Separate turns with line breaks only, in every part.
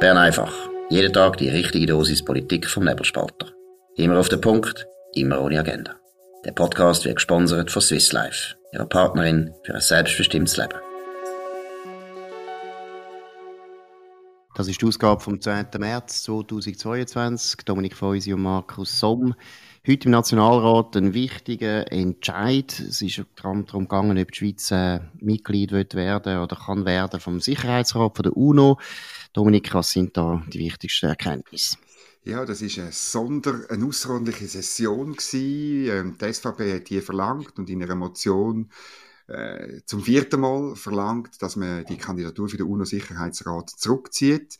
Bern einfach. Jeden Tag die richtige Dosis Politik vom Nebelspalter. Immer auf den Punkt, immer ohne Agenda. Der Podcast wird gesponsert von Swiss Life, ihrer Partnerin für ein selbstbestimmtes Leben.
Das ist die Ausgabe vom 10. März 2022. Dominik Feusi und Markus Somm. Heute im Nationalrat ein wichtiger Entscheid. Es ist darum gegangen, ob die Schweiz äh, Mitglied wird werden oder kann werden vom Sicherheitsrat von der UNO. Dominik, was sind da die wichtigsten Erkenntnisse?
Ja, das ist eine Sonder, eine außerordentliche Session gewesen. Ähm, die SVP hat die verlangt und in einer Motion äh, zum vierten Mal verlangt, dass man die Kandidatur für den UNO-Sicherheitsrat zurückzieht.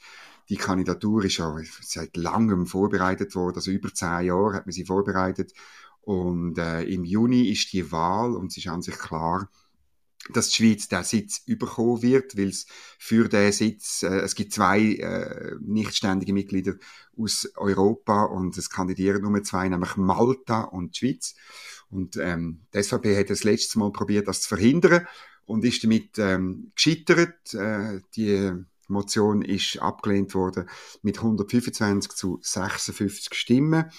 Die Kandidatur ist ja seit langem vorbereitet worden, also über zehn Jahre hat man sie vorbereitet. Und äh, im Juni ist die Wahl und es ist an sich klar, dass die Schweiz den Sitz überkommen wird, weil es für den Sitz, äh, es gibt zwei äh, nichtständige Mitglieder aus Europa und es kandidieren nur zwei, nämlich Malta und die Schweiz. Und ähm, die SVP hat das letzte Mal probiert, das zu verhindern und ist damit ähm, gescheitert. Äh, die Motion ist abgelehnt worden mit 125 zu 56 Stimmen.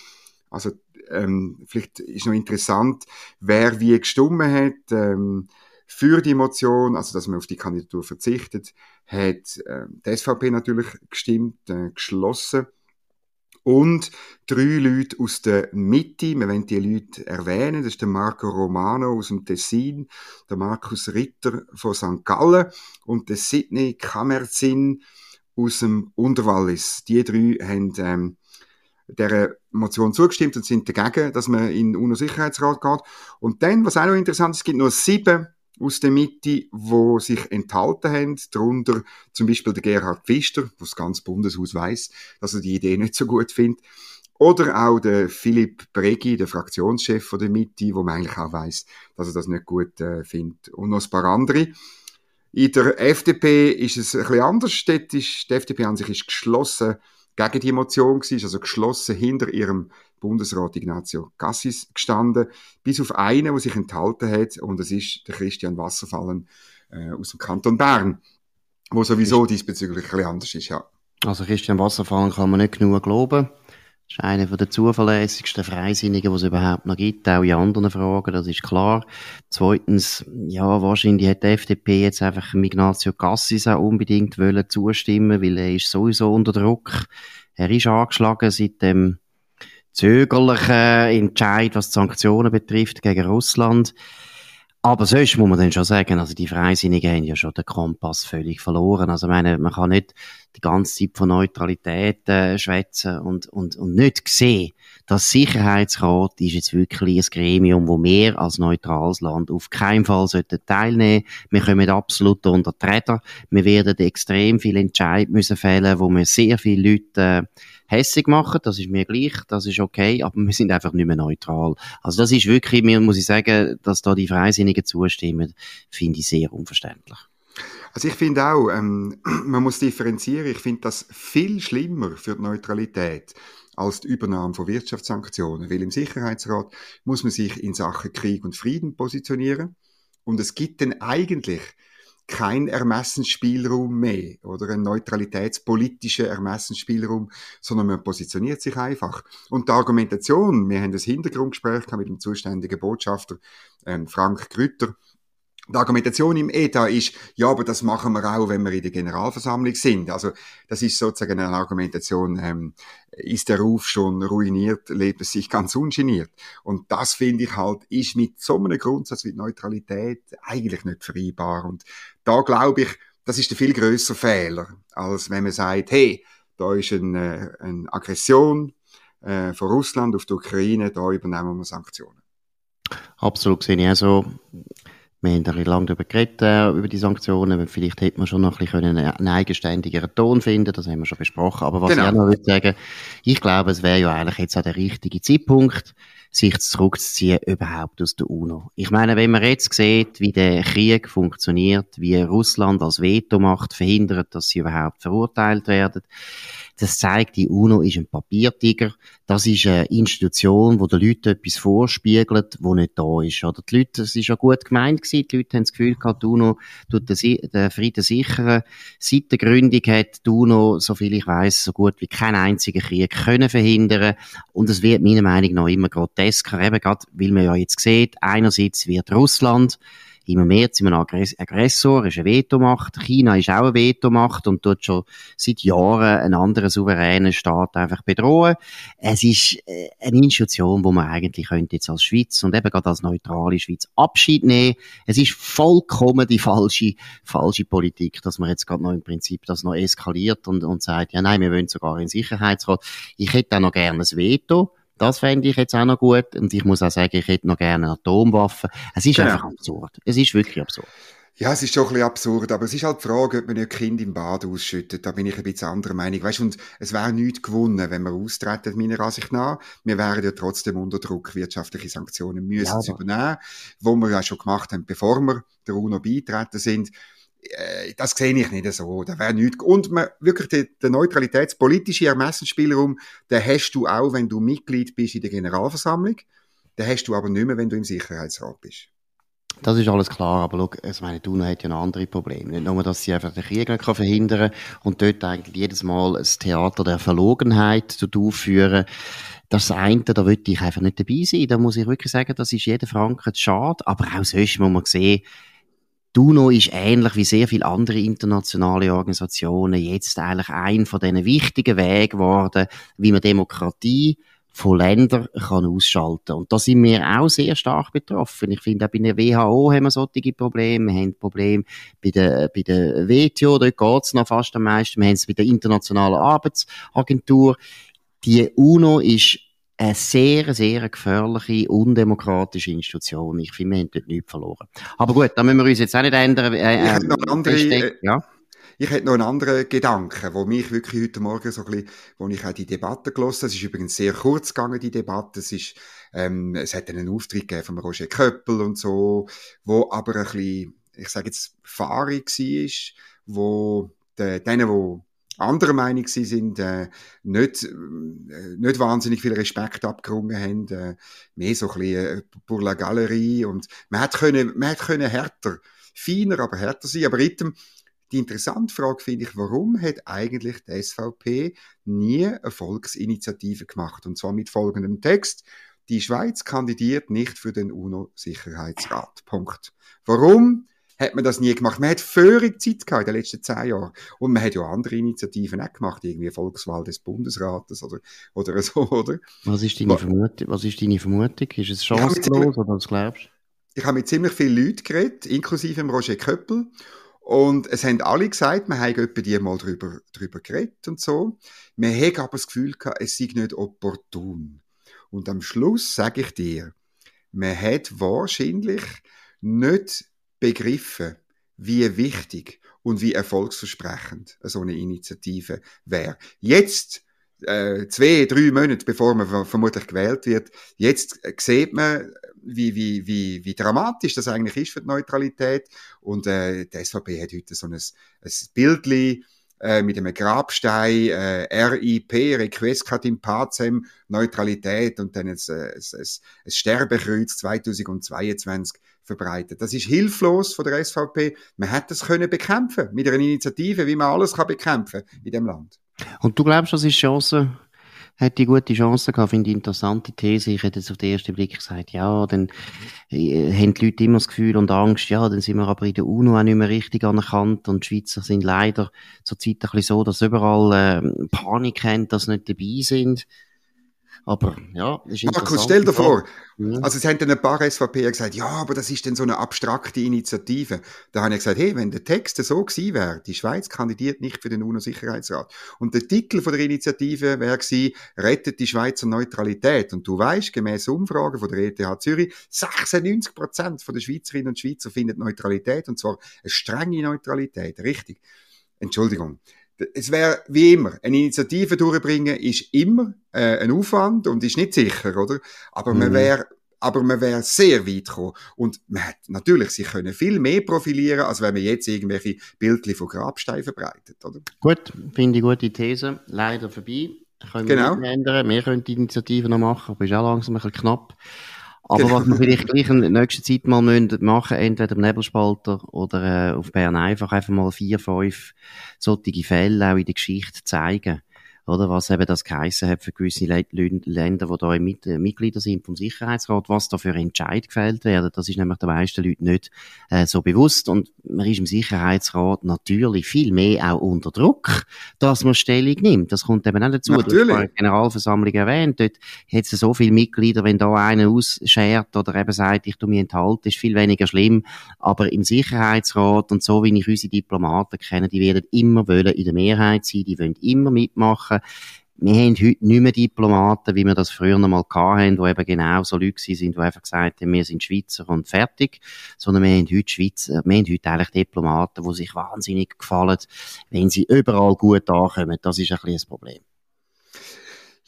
Also ähm, vielleicht ist noch interessant, wer wie gestimmt hat. Ähm, für die Motion, also dass man auf die Kandidatur verzichtet, hat äh, die SVP natürlich gestimmt, äh, geschlossen. Und drei Leute aus der Mitte, wir wollen die Leute erwähnen, das ist der Marco Romano aus dem Tessin, der Markus Ritter von St. Gallen und der Sidney Kamerzin aus dem Unterwallis. Die drei haben ähm, der Motion zugestimmt und sind dagegen, dass man in den UNO-Sicherheitsrat geht. Und dann, was auch noch interessant ist, es gibt nur sieben aus der Mitte, wo sich enthalten haben, darunter zum Beispiel der Gerhard Pfister, wo das ganze Bundeshaus weiß, dass er die Idee nicht so gut findet, oder auch der Philipp Bregi, der Fraktionschef von der Mitte, wo man eigentlich auch weiß, dass er das nicht gut äh, findet. Und noch ein paar andere. In der FDP ist es ein bisschen anders. Dort ist, die FDP an sich ist geschlossen gegen die Motion gewesen, also geschlossen hinter ihrem Bundesrat Ignazio Cassis gestanden, bis auf einen, der sich enthalten hat, und das ist der Christian Wasserfallen äh, aus dem Kanton Bern, wo sowieso diesbezüglich ein bisschen anders ist, ja.
Also Christian Wasserfallen kann man nicht genug loben. Das ist einer der zuverlässigsten Freisinnigen, die es überhaupt noch gibt, auch in anderen Fragen, das ist klar. Zweitens, ja, wahrscheinlich hat die FDP jetzt einfach Ignazio Cassis auch unbedingt wollen zustimmen, weil er ist sowieso unter Druck. Er ist angeschlagen seit dem zögerlichen Entscheid, was die Sanktionen betrifft, gegen Russland. Aber sonst muss man dann schon sagen, also die Freisinnigen haben ja schon den Kompass völlig verloren. Also meine, man kann nicht die ganze Zeit von Neutralität äh, schwätzen und, und, und nicht sehen, dass Sicherheitsrat ist jetzt wirklich ein Gremium, wo mehr als neutrales Land auf keinen Fall teilnehmen. Wir kommen absolut unter die Räder. Wir werden extrem viel Entscheid müssen fällen, wo wir sehr viele Leute äh, hässig machen, das ist mir gleich, das ist okay, aber wir sind einfach nicht mehr neutral. Also das ist wirklich, mir muss ich sagen, dass da die Freisinnigen zustimmen, finde ich sehr unverständlich.
Also ich finde auch, ähm, man muss differenzieren. Ich finde das viel schlimmer für die Neutralität als die Übernahme von Wirtschaftssanktionen. Weil im Sicherheitsrat muss man sich in Sachen Krieg und Frieden positionieren. Und es gibt dann eigentlich kein Ermessensspielraum mehr oder ein neutralitätspolitischer Ermessensspielraum, sondern man positioniert sich einfach. Und die Argumentation, wir haben das Hintergrundgespräch mit dem zuständigen Botschafter ähm, Frank Grütter, die Argumentation im ETA ist, ja, aber das machen wir auch, wenn wir in der Generalversammlung sind. Also das ist sozusagen eine Argumentation, ähm, ist der Ruf schon ruiniert, lebt es sich ganz ungeniert. Und das finde ich halt, ist mit so einem Grundsatz wie Neutralität eigentlich nicht vereinbar. Und da glaube ich, das ist der viel größere Fehler, als wenn man sagt, hey, da ist eine, äh, eine Aggression äh, von Russland auf die Ukraine, da übernehmen wir Sanktionen.
Absolut sehe ich also wir haben ein lange darüber geredet, äh, über die Sanktionen. Vielleicht hätte man schon noch ein bisschen einen eigenständigeren Ton finden Das haben wir schon besprochen. Aber was genau. ich auch noch würde sagen, ich glaube, es wäre ja eigentlich jetzt auch der richtige Zeitpunkt, sich zurückzuziehen überhaupt aus der UNO. Ich meine, wenn man jetzt sieht, wie der Krieg funktioniert, wie Russland als Vetomacht verhindert, dass sie überhaupt verurteilt werden, Das zeigt, die UNO ist ein Papiertiger. Das ist eine Institution, wo den Leuten etwas vorspiegelt, wo nicht da ist. Oder die Leute, es ist ja gut gemeint gewesen. Die Leute haben das Gefühl gehabt, die UNO tut den Frieden sichern. Seit der Gründung hat die UNO, soviel ich weiß, so gut wie keinen einzigen Krieg können verhindern. Und es wird meiner Meinung nach immer grotesker, eben gerade, weil man ja jetzt sieht, einerseits wird Russland immer mehr zu einem Aggressor, ist eine Vetomacht. China ist auch eine Vetomacht und tut schon seit Jahren einen anderen souveränen Staat einfach bedrohen. Es ist äh, eine Institution, wo man eigentlich könnte jetzt als Schweiz und eben gerade als neutrale Schweiz Abschied nehmen. Es ist vollkommen die falsche, falsche Politik, dass man jetzt gerade noch im Prinzip das noch eskaliert und, und sagt, ja nein, wir wollen sogar in Sicherheitsrat. Ich hätte auch noch gerne ein Veto. Das fände ich jetzt auch noch gut. Und ich muss auch sagen, ich hätte noch gerne Atomwaffen. Es ist genau. einfach absurd. Es ist wirklich absurd.
Ja, es ist schon ein bisschen absurd, aber es ist halt die Frage, ob man ein Kind im Bad ausschüttet. Da bin ich ein bisschen anderer Meinung. Weißt, und es wäre nichts gewonnen, wenn wir austreten, meiner Ansicht nach. Wir wären ja trotzdem unter Druck, wirtschaftliche Sanktionen müssen ja, zu übernehmen, wo wir ja schon gemacht haben, bevor wir der UNO beitreten sind. Äh, das sehe ich nicht so. Da wäre nichts. Und man, wirklich der, der neutralitätspolitische Ermessensspielraum, den hast du auch, wenn du Mitglied bist in der Generalversammlung. Den hast du aber nicht mehr, wenn du im Sicherheitsrat bist.
Das ist alles klar, aber schau, also meine, UNO hat ja noch andere Probleme. Nicht nur, dass sie einfach den Krieg nicht verhindern kann und dort eigentlich jedes Mal ein Theater der Verlogenheit aufführen. Das eine, da würde ich einfach nicht dabei sein. Da muss ich wirklich sagen, das ist jeder Franken schade. Aber auch sonst muss man sehen, die UNO ist ähnlich wie sehr viele andere internationale Organisationen jetzt eigentlich ein von diesen wichtigen Wegen geworden, wie man Demokratie von Ländern kann ausschalten. Und da sind wir auch sehr stark betroffen. Ich finde, auch bei der WHO haben wir solche Probleme. Wir haben Probleme bei der, bei der WTO, dort geht's noch fast am meisten. Wir haben es bei der Internationalen Arbeitsagentur. Die UNO ist eine sehr, sehr gefährliche, undemokratische Institution. Ich finde, wir haben dort nichts verloren. Aber gut, da müssen wir uns jetzt auch nicht ändern.
Äh, ich hätte noch eine andere, äh, ja? Ich hätte noch einen anderen Gedanken, wo mich wirklich heute Morgen so ein bisschen, wo ich auch die Debatte gelesen Es ist übrigens sehr kurz gegangen, die Debatte. Es ist, ähm, es hat einen Auftritt gegeben von Roger Köppel und so, wo aber ein bisschen, ich sage jetzt, fahrig war, wo de, denen, die anderer Meinung sie sind, äh, nicht, äh, nicht wahnsinnig viel Respekt abgerungen haben, äh, mehr so ein bisschen äh, pour la Galerie und man hätte können, man hätte können härter, feiner, aber härter sein, aber item, die interessante Frage finde ich, warum hat eigentlich die SVP nie eine Volksinitiative gemacht? Und zwar mit folgendem Text. Die Schweiz kandidiert nicht für den UNO-Sicherheitsrat. Punkt. Warum? Hat man das nie gemacht. Man hat völlig Zeit gehabt in den letzten zehn Jahren. Und man hat ja andere Initiativen auch gemacht, irgendwie Volkswahl des Bundesrates oder, oder so, oder?
Was ist deine, Vermutung? Was ist deine Vermutung? Ist es chancenlos oder was glaubst du?
Ich habe mit ziemlich vielen Leuten geredet, inklusive Roger Köppel. Und es haben alle gesagt, wir haben etwa die mal drüber, drüber geredet und so. Wir haben aber das Gefühl gehabt, es sei nicht opportun. Und am Schluss sage ich dir, man hat wahrscheinlich nicht begriffen, wie wichtig und wie erfolgsversprechend so eine Initiative wäre. Jetzt, äh, zwei, drei Monate bevor man vermutlich gewählt wird, jetzt sieht man, wie, wie, wie, wie dramatisch das eigentlich ist für die Neutralität. Und äh, die SVP hat heute so ein, ein Bildli äh, mit einem Grabstein, äh, RIP, Requescat in Pacem, Neutralität und dann ein, ein, ein, ein Sterbekreuz 2022 verbreitet. Das ist hilflos von der SVP. Man hätte das können bekämpfen mit einer Initiative, wie man alles kann bekämpfen in dem Land.
Und du glaubst, das ist Chance? Hat die gute Chance gehabt, finde ich interessante These. Ich hätte jetzt auf den ersten Blick gesagt, ja, dann äh, haben die Leute immer das Gefühl und Angst, ja, dann sind wir aber in der UNO auch nicht mehr richtig anerkannt und die Schweizer sind leider zurzeit ein bisschen so, dass überall äh, Panik haben, dass sie nicht dabei sind. Aber ja,
ist Markus, stell dir vor, ja. also es haben dann ein paar SVP gesagt, ja, aber das ist dann so eine abstrakte Initiative. Da habe ich gesagt, hey, wenn der Text so gewesen wäre, die Schweiz kandidiert nicht für den UNO-Sicherheitsrat. Und der Titel von der Initiative wäre gewesen, rettet die Schweizer Neutralität. Und du weißt, gemäß Umfragen von der ETH Zürich, 96 Prozent der Schweizerinnen und Schweizer finden Neutralität, und zwar eine strenge Neutralität, richtig. Entschuldigung es wäre wie immer, eine Initiative durchbringen ist immer äh, ein Aufwand und ist nicht sicher, oder? Aber mhm. man wäre aber man wäre sehr weit gekommen. Und man hat natürlich, sie können viel mehr profilieren, als wenn man jetzt irgendwelche Bildchen von Grabsteinen verbreitet, oder?
Gut, finde ich gute These. Leider vorbei. Können wir
Genau.
nicht ändern. Wir können die Initiative noch machen, aber ist auch langsam ein bisschen knapp. Aber
Genau.
was wir vielleicht gleich in der nächsten Zeit mal machen, entweder im Nebelspalter oder äh, auf Bern einfach einfach mal vier, fünf solche Fälle auch in der Geschichte zeigen. Oder was eben das geheissen hat für gewisse Le Lü- Länder, die da mit, äh, Mitglieder sind vom Sicherheitsrat, was da für Entscheid gefällt werden. Das ist nämlich den meisten Leuten nicht äh, so bewusst. Und man ist im Sicherheitsrat natürlich viel mehr auch unter Druck, dass man Stellung nimmt. Das kommt eben auch dazu.
Natürlich.
vorhin die Generalversammlung erwähnt. Dort hat es so viele Mitglieder, wenn da einer ausschert oder eben sagt, ich tu mich enthalten, ist viel weniger schlimm. Aber im Sicherheitsrat und so wie ich unsere Diplomaten kenne, die werden immer wollen in der Mehrheit sein, die wollen immer mitmachen. Wir haben heute nicht mehr Diplomaten, wie wir das früher noch mal hatten, die eben genau so Leute sind, die einfach gesagt haben, wir sind Schweizer und fertig. Sondern wir haben heute Schweizer, wir haben heute eigentlich Diplomaten, die sich wahnsinnig gefallen, wenn sie überall gut ankommen. Das ist ein bisschen das Problem.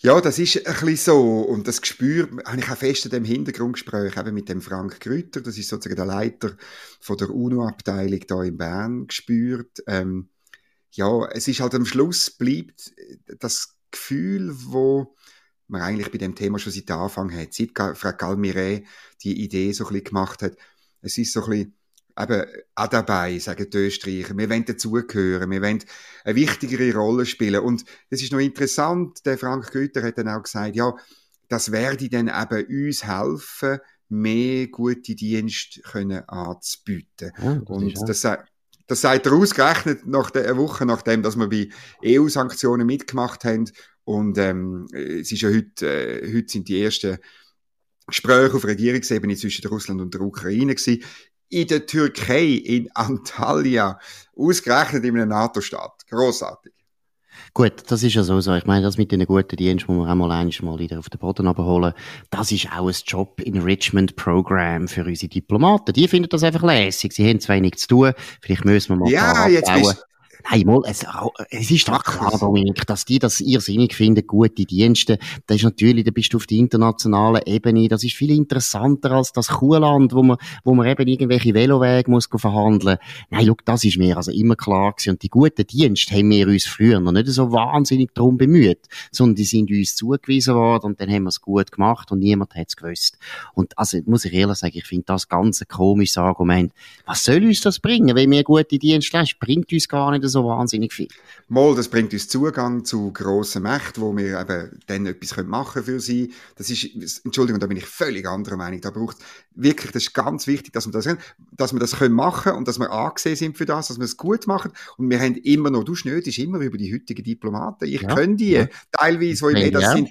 Ja, das ist ein bisschen so. Und das Gespür habe ich auch fest in dem Hintergrundgespräch eben mit dem Frank Grüter, das ist sozusagen der Leiter von der UNO-Abteilung da in Bern, gespürt. Ähm, ja, es ist halt am Schluss bleibt das Gefühl, wo man eigentlich bei dem Thema schon seit Anfang hat, seit Frau Galmire die Idee so ein bisschen gemacht hat. Es ist so ein bisschen, eben, auch dabei, sagen die Österreicher. Wir wollen dazugehören. Wir wollen eine wichtigere Rolle spielen. Und es ist noch interessant, der Frank Güter hat dann auch gesagt, ja, das werde dann eben uns helfen, mehr gute Dienste können anzubieten.
Ja, das
Und das, das sagt er ausgerechnet nach der, eine Woche nachdem, dass wir bei EU-Sanktionen mitgemacht haben. Und ähm, es ist ja heute, äh, heute sind die ersten Gespräche auf Regierungsebene zwischen Russland und der Ukraine gewesen. In der Türkei, in Antalya, ausgerechnet in einem NATO-Staat. Großartig.
Gut, das ist ja so, so. Ich meine, das mit den guten Diensten muss man auch mal einmal mal wieder auf den Boden abholen. Das ist auch ein Job Enrichment Program für unsere Diplomaten. Die finden das einfach lässig. Sie haben zu wenig zu tun. Vielleicht müssen wir mal
Ja, jetzt bist
Nein, mal, es, es ist doch klar. Dominik, dass die das irrsinnig finden, gute Dienste. Das ist natürlich, da bist du auf der internationalen Ebene. Das ist viel interessanter als das Kuhland, wo man, wo man eben irgendwelche Velowege muss verhandeln. Nein, schau, das ist mir also immer klar gewesen. Und die guten Dienste haben wir uns früher noch nicht so wahnsinnig darum bemüht, sondern die sind uns zugewiesen worden und dann haben wir es gut gemacht und niemand hat es gewusst. Und also, muss ich ehrlich sagen, ich finde das ganz ein komisches Argument. Was soll uns das bringen, wenn wir gute Dienste haben? Bringt uns gar nicht so wahnsinnig viel.
Mal, das bringt uns Zugang zu grossen Mächten, wo wir eben dann etwas können machen für sie. Das ist, Entschuldigung, da bin ich völlig anderer Meinung. Da braucht wirklich, das ist ganz wichtig, dass wir das, dass wir das können machen und dass wir angesehen sind für das, dass wir es gut machen. Und wir haben immer noch, du schnödest immer über die heutigen Diplomaten. Ich
Ja,
kenne die,
ja.
teilweise, das
ich auch.
sind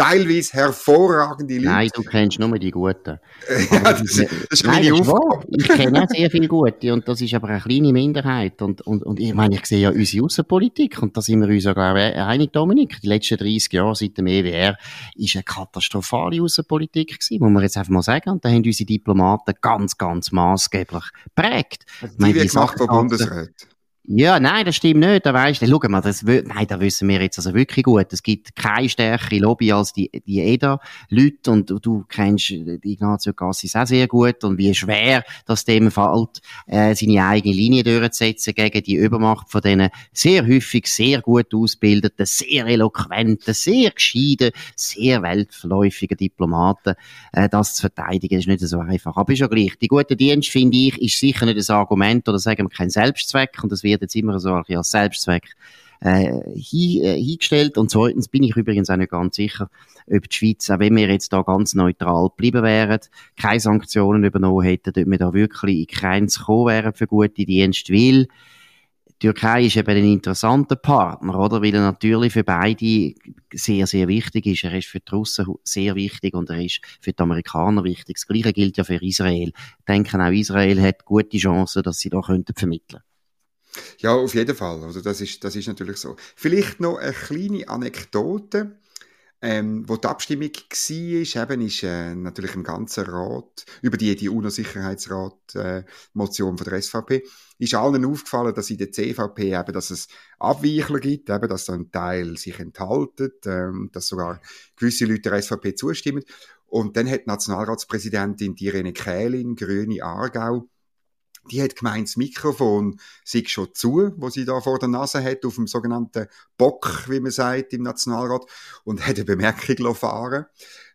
teilweise hervorragende Leute.
Nein, du kennst nur die Guten.
ja, das, das ist
Nein,
meine
das ist wahr.
Aufgabe.
Ich kenne auch sehr viele Gute und das ist aber eine kleine Minderheit. Und, und, und ich meine, ich sehe ja unsere Außenpolitik und da sind wir uns ja, glaube ich, einig, Dominik. Die letzten 30 Jahre seit dem EWR ist eine katastrophale Außenpolitik gewesen, muss man jetzt einfach mal sagen. Und da haben unsere Diplomaten ganz, ganz maßgeblich prägt.
Die wird gemacht von Bundesräten.
Ja, nein, das stimmt nicht. Da weisst du, schau mal, das, nein, da wissen wir jetzt also wirklich gut. Es gibt keine stärkere Lobby als die, die EDA-Leute und du kennst die Ignazio Cassis auch sehr gut und wie schwer das dem fällt, äh, seine eigene Linie durchzusetzen gegen die Übermacht von diesen sehr häufig sehr gut ausgebildeten, sehr eloquenten, sehr gescheiten, sehr weltverläufigen Diplomaten, äh, das zu verteidigen, ist nicht so einfach. Aber ist ja gleich. Die gute Dienst, finde ich, ist sicher nicht ein Argument oder sagen wir kein Selbstzweck und das wird jetzt immer so als Selbstzweck äh, hin, äh, hingestellt. Und zweitens bin ich übrigens auch nicht ganz sicher, ob die Schweiz, auch wenn wir jetzt da ganz neutral geblieben wären, keine Sanktionen übernommen hätten, ob wir da wirklich in Grenzen gekommen wären für gute Dienste, weil die Türkei ist eben ein interessanter Partner, oder? Weil er natürlich für beide sehr, sehr wichtig ist. Er ist für die Russen sehr wichtig und er ist für die Amerikaner wichtig. Das Gleiche gilt ja für Israel. Ich denke, auch Israel hat gute Chancen, dass sie da könnten vermitteln.
Ja, auf jeden Fall. Also das ist, das ist natürlich so. Vielleicht noch eine kleine Anekdote. Ähm, wo die Abstimmung war, eben ist äh, natürlich im ganzen Rat, über die, die UNO-Sicherheitsrat-Motion von der SVP, ist allen aufgefallen, dass in der CVP eben, dass es Abweichler gibt, eben, dass ein Teil sich enthaltet, ähm, dass sogar gewisse Leute der SVP zustimmen. Und dann hat die Nationalratspräsidentin Irene Kählin, Grüne Aargau, die hat gemeint, das Mikrofon sei schon zu, wo sie da vor der Nase hat, auf dem sogenannten Bock, wie man sagt, im Nationalrat, und hat eine Bemerkung fahren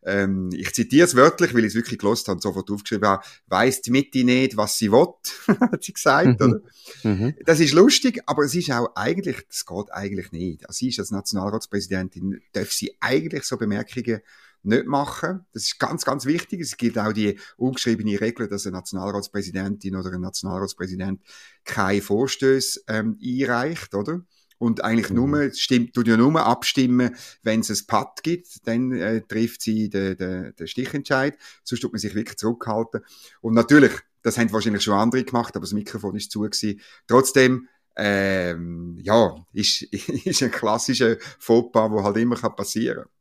ähm, ich zitiere es wörtlich, weil ich es wirklich gelost habe und sofort aufgeschrieben habe, weiss die Mitte nicht, was sie will, hat sie gesagt, mhm. oder? Mhm. Das ist lustig, aber es ist auch eigentlich, das geht eigentlich nicht. Also sie ist als Nationalratspräsidentin, darf sie eigentlich so Bemerkungen nicht machen. Das ist ganz, ganz wichtig. Es gilt auch die ungeschriebene Regel, dass eine Nationalratspräsidentin oder ein Nationalratspräsident keine Vorstöße ähm, einreicht, oder? Und eigentlich mhm. nur, stimmt, tut ja nur abstimmen, wenn es ein Patt gibt, dann äh, trifft sie den, den, den Stichentscheid. Sonst tut man sich wirklich zurückhalten. Und natürlich, das haben wahrscheinlich schon andere gemacht, aber das Mikrofon ist zu gewesen. Trotzdem, ähm, ja, ist, ist ein klassischer Fauxpas, der halt immer passieren kann.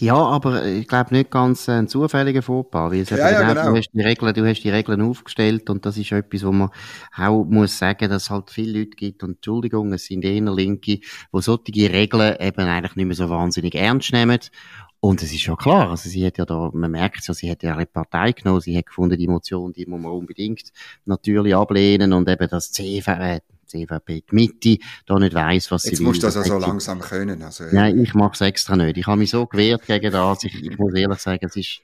Ja, aber ich glaube nicht ganz ein zufälliger Fauxpas, weil es ja, ja, genau. du, hast die Regeln, du hast die Regeln aufgestellt und das ist etwas, wo man auch muss sagen, dass es halt viele Leute gibt und Entschuldigung, es sind eher Linke, wo solche Regeln eben eigentlich nicht mehr so wahnsinnig ernst nehmen und es ist schon klar, also sie hat ja da, man merkt ja, sie hat ja eine Partei genommen, sie hat gefunden, die Motion, die muss man unbedingt natürlich ablehnen und eben das CV, äh, CVP, die Mitte, da nicht weiss, was
Jetzt
sie
will. Jetzt musst du das also langsam können. Also,
Nein, ich mach's extra nicht. Ich habe mich so gewehrt gegen das. Ich, ich muss ehrlich sagen, es ist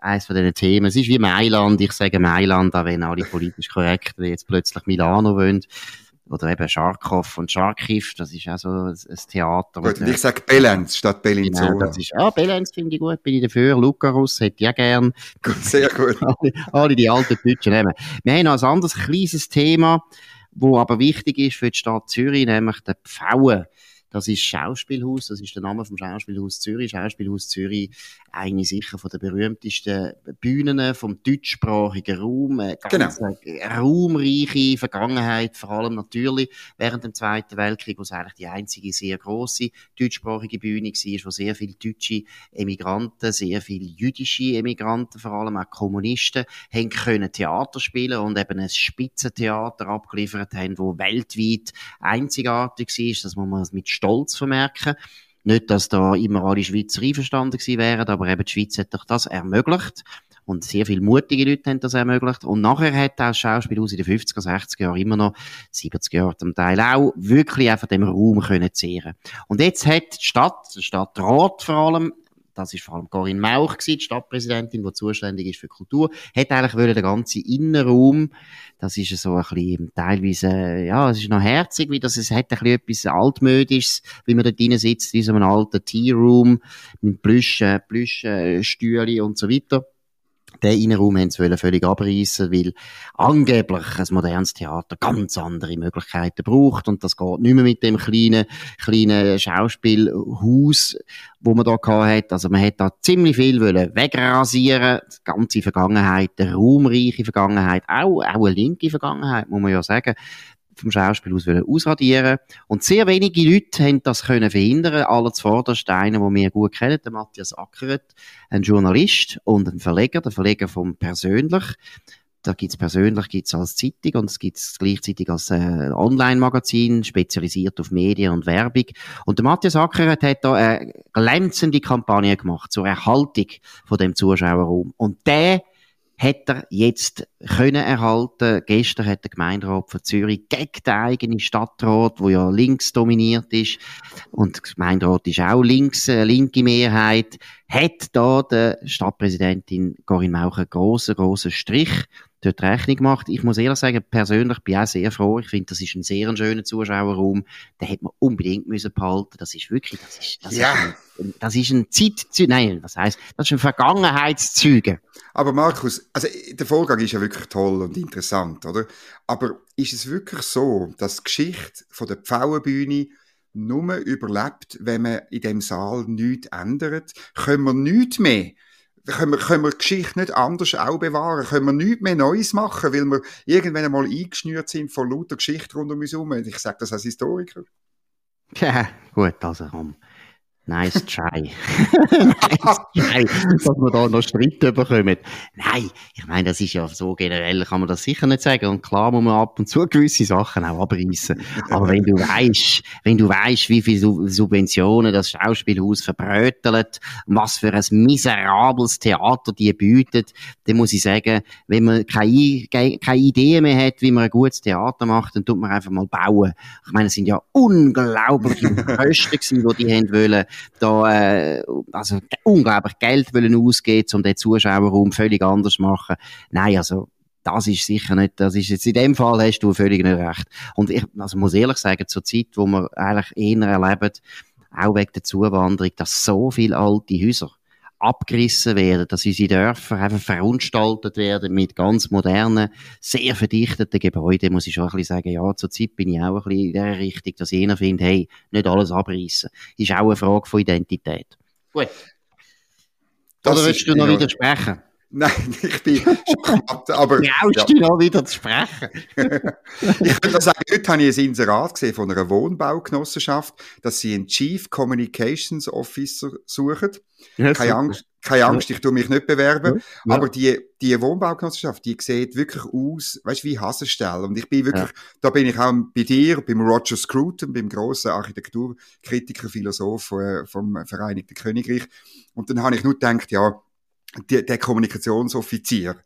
eines von diesen Themen. Es ist wie Mailand. Ich sage Mailand, auch wenn alle politisch korrekt jetzt plötzlich Milano wollen oder eben Scharkow und Scharkiv, das ist auch so ein, Theater.
Gut, und ich sage Belenz statt Bellinzona. Genau,
das ist, ah, Belenz finde ich gut, bin ich dafür. Lucarus hätte ich auch gern.
Gut, sehr gut.
alle, alle die alten Deutschen nehmen. Wir haben noch ein anderes kleines Thema wo aber wichtig ist für die Stadt Zürich, nämlich der Pfauen. Das ist Schauspielhaus, das ist der Name vom Schauspielhaus Zürich. Schauspielhaus Zürich, eine sicher von der berühmtesten Bühnen vom deutschsprachigen Raum. Eine ganz genau. raumreiche Vergangenheit, vor allem natürlich während dem Zweiten Weltkrieg, wo es eigentlich die einzige sehr große deutschsprachige Bühne war, wo sehr viele deutsche Emigranten, sehr viele jüdische Emigranten, vor allem auch Kommunisten, haben können Theater spielen und eben ein Spitzentheater abgeliefert haben, wo weltweit einzigartig war. Das muss man mit Stolz vermerken. Nicht, dass da immer alle Schweizer einverstanden gewesen wären, aber eben die Schweiz hat doch das ermöglicht. Und sehr viele mutige Leute haben das ermöglicht. Und nachher hat auch das Schauspielhaus in den 50er, 60er Jahren immer noch, 70er Jahren zum Teil auch, wirklich einfach dem Raum können zehren. Und jetzt hat die Stadt, der Stadtrat vor allem, das ist vor allem Corinne Mauch gewesen, die Stadtpräsidentin, die zuständig ist für Kultur, hat eigentlich wollen den ganzen Innenraum, das ist so ein bisschen teilweise, ja, es ist noch herzig, wie das, es hat ein bisschen etwas altmodisches, wie man dort drin sitzt, wie so einem alten Tea Room, mit Plüsch, Plüsch, Stühle und so weiter den Innenraum haben sie völlig abreißen, weil angeblich ein modernes Theater ganz andere Möglichkeiten braucht. Und das geht nicht mehr mit dem kleinen, kleinen Schauspielhaus, wo man da hat. Also man hat da ziemlich viel wollen wegrasieren, die ganze Vergangenheit, die raumreiche Vergangenheit, auch, auch eine linke Vergangenheit, muss man ja sagen vom Schauspiel aus ausradieren Und sehr wenige Leute haben das können verhindern. Aller zuvorderst einer, den wir gut kennen, der Matthias Ackeret, ein Journalist und ein Verleger, der Verleger vom Persönlich. Da gibt's persönlich gibt's als Zeitung und es gibt's gleichzeitig als äh, Online-Magazin, spezialisiert auf Medien und Werbung. Und der Matthias Ackeret hat da eine glänzende Kampagne gemacht zur Erhaltung von dem Zuschauerraum. Und der hat er jetzt können erhalten. Gestern hat der Gemeinderat von Zürich gegen den eigenen Stadtrat, wo ja links dominiert ist, und der Gemeinderat ist auch links, äh, linke Mehrheit, hat da der Stadtpräsidentin Corinne Mauch einen grossen, grossen Strich dort Rechnung gemacht. Ich muss ehrlich sagen, persönlich bin ich auch sehr froh. Ich finde, das ist ein sehr schöner Zuschauerraum. Den hätte man unbedingt müssen behalten. Das ist wirklich, das ist, das ja. ist ein, das ist ein Zeitzeuge, nein, was heißt, das ist ein Vergangenheitszeuge.
Aber Markus, also der Vorgang ist ja wirklich toll und interessant, oder? Aber ist es wirklich so, dass die Geschichte von der Pfauenbühne nur überlebt, wenn man in dem Saal nichts ändert? Können wir nichts mehr können wir, können wir Geschichte nicht anders auch bewahren? Können wir nichts mehr Neues machen, weil wir irgendwann einmal eingeschnürt sind von lauter Geschichte rund um uns herum? Ich sage das als Historiker.
Ja, gut, also komm. Nice try. nice try, dass wir da noch Streit bekommen. Nein, ich meine, das ist ja so generell, kann man das sicher nicht sagen. Und klar muss man ab und zu gewisse Sachen auch abreißen. Aber wenn du weißt, wenn du weißt, wie viele Subventionen das Schauspielhaus verbrötelt, was für ein miserables Theater die bietet, dann muss ich sagen, wenn man keine, keine Idee mehr hat, wie man ein gutes Theater macht, dann tut man einfach mal bauen. Ich meine, es sind ja unglaubliche Kosten die die haben wollen da äh, also unglaublich Geld wollen ausgeben, um den Zuschauerraum völlig anders zu machen. Nein, also das ist sicher nicht, das ist jetzt in dem Fall hast du völlig nicht recht. Und ich also muss ehrlich sagen, zur Zeit, wo wir eigentlich eher erleben, auch wegen der Zuwanderung, dass so viele alte Häuser abgerissen werden, dass unsere Dörfer einfach verunstaltet werden mit ganz modernen, sehr verdichteten Gebäuden, muss ich schon ein bisschen sagen, ja, zur Zeit bin ich auch ein bisschen in der Richtung, dass jeder findet, hey, nicht alles abreißen. Ist auch eine Frage von Identität. Gut. Das Oder willst du noch widersprechen?
Nein, ich bin schockiert, aber...
Traust ja. du noch wieder zu sprechen?
ich würde sagen, heute habe ich ein Inserat gesehen von einer Wohnbaugenossenschaft, dass sie einen Chief Communications Officer suchen. Ja, keine Angst, keine Angst, ich tue mich nicht bewerben. Ja. Aber die, die Wohnbaugenossenschaft, die sieht wirklich aus, weißt du, wie Hassenstelle. Und ich bin wirklich, da bin ich auch bei dir, beim Roger Scruton, beim grossen Architekturkritiker, Philosoph äh, vom Vereinigten Königreich. Und dann habe ich nur gedacht, ja, die, der Kommunikationsoffizier,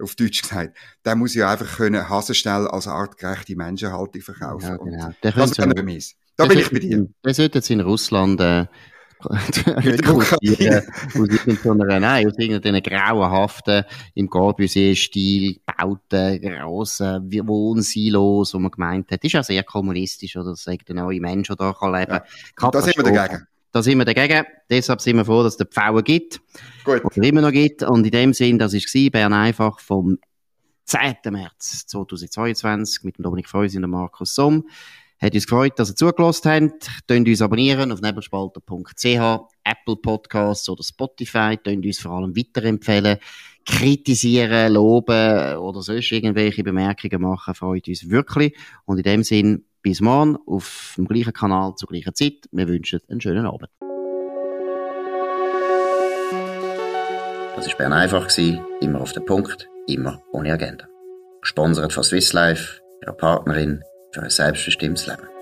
auf Deutsch gesagt, der muss ja einfach können Hasenstell als artgerechte Menschenhaltung verkaufen. Ja, genau. Der das wäre meins. Da bin ich bei dir.
Der sollte jetzt in Russland äh, rekrutieren aus irgendeiner, nein, aus irgendeiner grauenhaften, im Corbusier-Stil gebauten, grossen Wohnsilos, wo man gemeint hat, ist ja sehr kommunistisch, oder sagt der neue Mensch, der da kann leben
kann. Ja. Da sind wir dagegen.
Da sind wir dagegen. Deshalb sind wir froh, dass es den Pfauen gibt. Gut. Oder immer noch gibt. Und in dem Sinn, das war Bern einfach vom 10. März 2022 mit dem Dominik Freusi und dem Markus Somm. Hat uns gefreut, dass ihr zugelassen habt. Könnt uns abonnieren auf nebelspalter.ch, Apple Podcasts oder Spotify. Könnt uns vor allem weiterempfehlen. Kritisieren, loben oder sonst irgendwelche Bemerkungen machen, freut uns wirklich. Und in dem Sinn, bis morgen auf dem gleichen Kanal zur gleichen Zeit. Wir wünschen einen schönen Abend.
Das war Bern einfach, immer auf den Punkt, immer ohne Agenda. Gesponsert von Swiss Life, ihrer Partnerin für ein selbstbestimmtes Leben.